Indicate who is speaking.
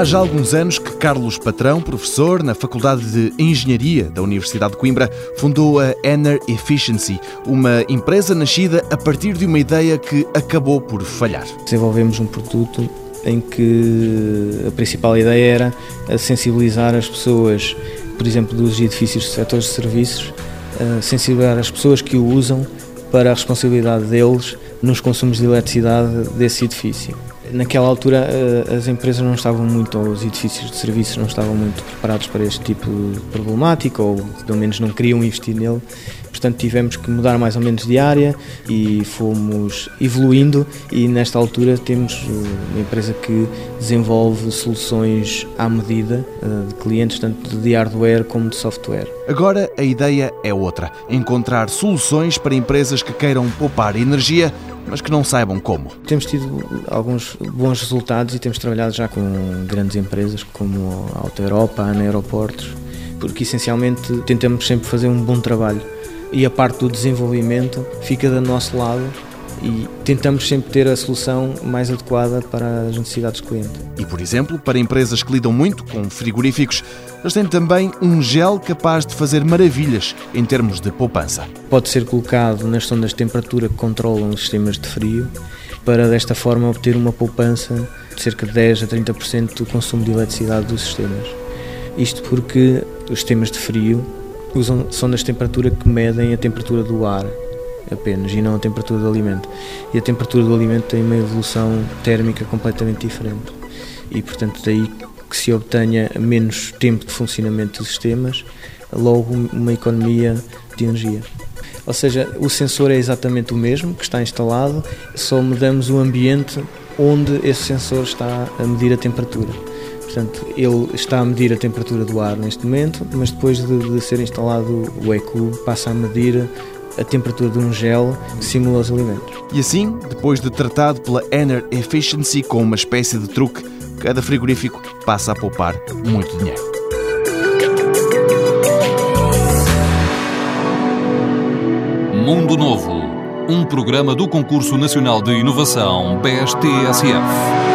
Speaker 1: há já alguns anos que Carlos Patrão, professor na Faculdade de Engenharia da Universidade de Coimbra, fundou a Ener Efficiency, uma empresa nascida a partir de uma ideia que acabou por falhar.
Speaker 2: Desenvolvemos um produto em que a principal ideia era sensibilizar as pessoas, por exemplo, dos edifícios de setores de serviços, sensibilizar as pessoas que o usam para a responsabilidade deles nos consumos de eletricidade desse edifício. Naquela altura eh, as empresas não estavam muito, ou os edifícios de serviços não estavam muito preparados para este tipo de problemática, ou pelo menos não queriam investir nele. Portanto, tivemos que mudar mais ou menos de área e fomos evoluindo. E nesta altura temos eh, uma empresa que desenvolve soluções à medida eh, de clientes, tanto de hardware como de software.
Speaker 1: Agora a ideia é outra: encontrar soluções para empresas que queiram poupar energia mas que não saibam como.
Speaker 2: Temos tido alguns bons resultados e temos trabalhado já com grandes empresas como a Auto Europa, a Ana Aeroportos, porque essencialmente tentamos sempre fazer um bom trabalho e a parte do desenvolvimento fica do nosso lado e tentamos sempre ter a solução mais adequada para as necessidades do cliente.
Speaker 1: E, por exemplo, para empresas que lidam muito com frigoríficos, eles têm também um gel capaz de fazer maravilhas em termos de poupança.
Speaker 2: Pode ser colocado nas sondas de temperatura que controlam os sistemas de frio, para desta forma obter uma poupança de cerca de 10 a 30% do consumo de eletricidade dos sistemas. Isto porque os sistemas de frio usam sondas de temperatura que medem a temperatura do ar apenas e não a temperatura do alimento. E a temperatura do alimento tem uma evolução térmica completamente diferente. E portanto daí que se obtenha menos tempo de funcionamento dos sistemas, logo uma economia de energia. Ou seja, o sensor é exatamente o mesmo que está instalado, só mudamos o ambiente onde esse sensor está a medir a temperatura. Portanto, ele está a medir a temperatura do ar neste momento, mas depois de, de ser instalado o ECU, passa a medir a temperatura de um gel que simula os alimentos.
Speaker 1: E assim, depois de tratado pela Ener Efficiency com uma espécie de truque, cada frigorífico passa a poupar muito dinheiro.
Speaker 3: Mundo Novo, um programa do Concurso Nacional de Inovação BSTSF.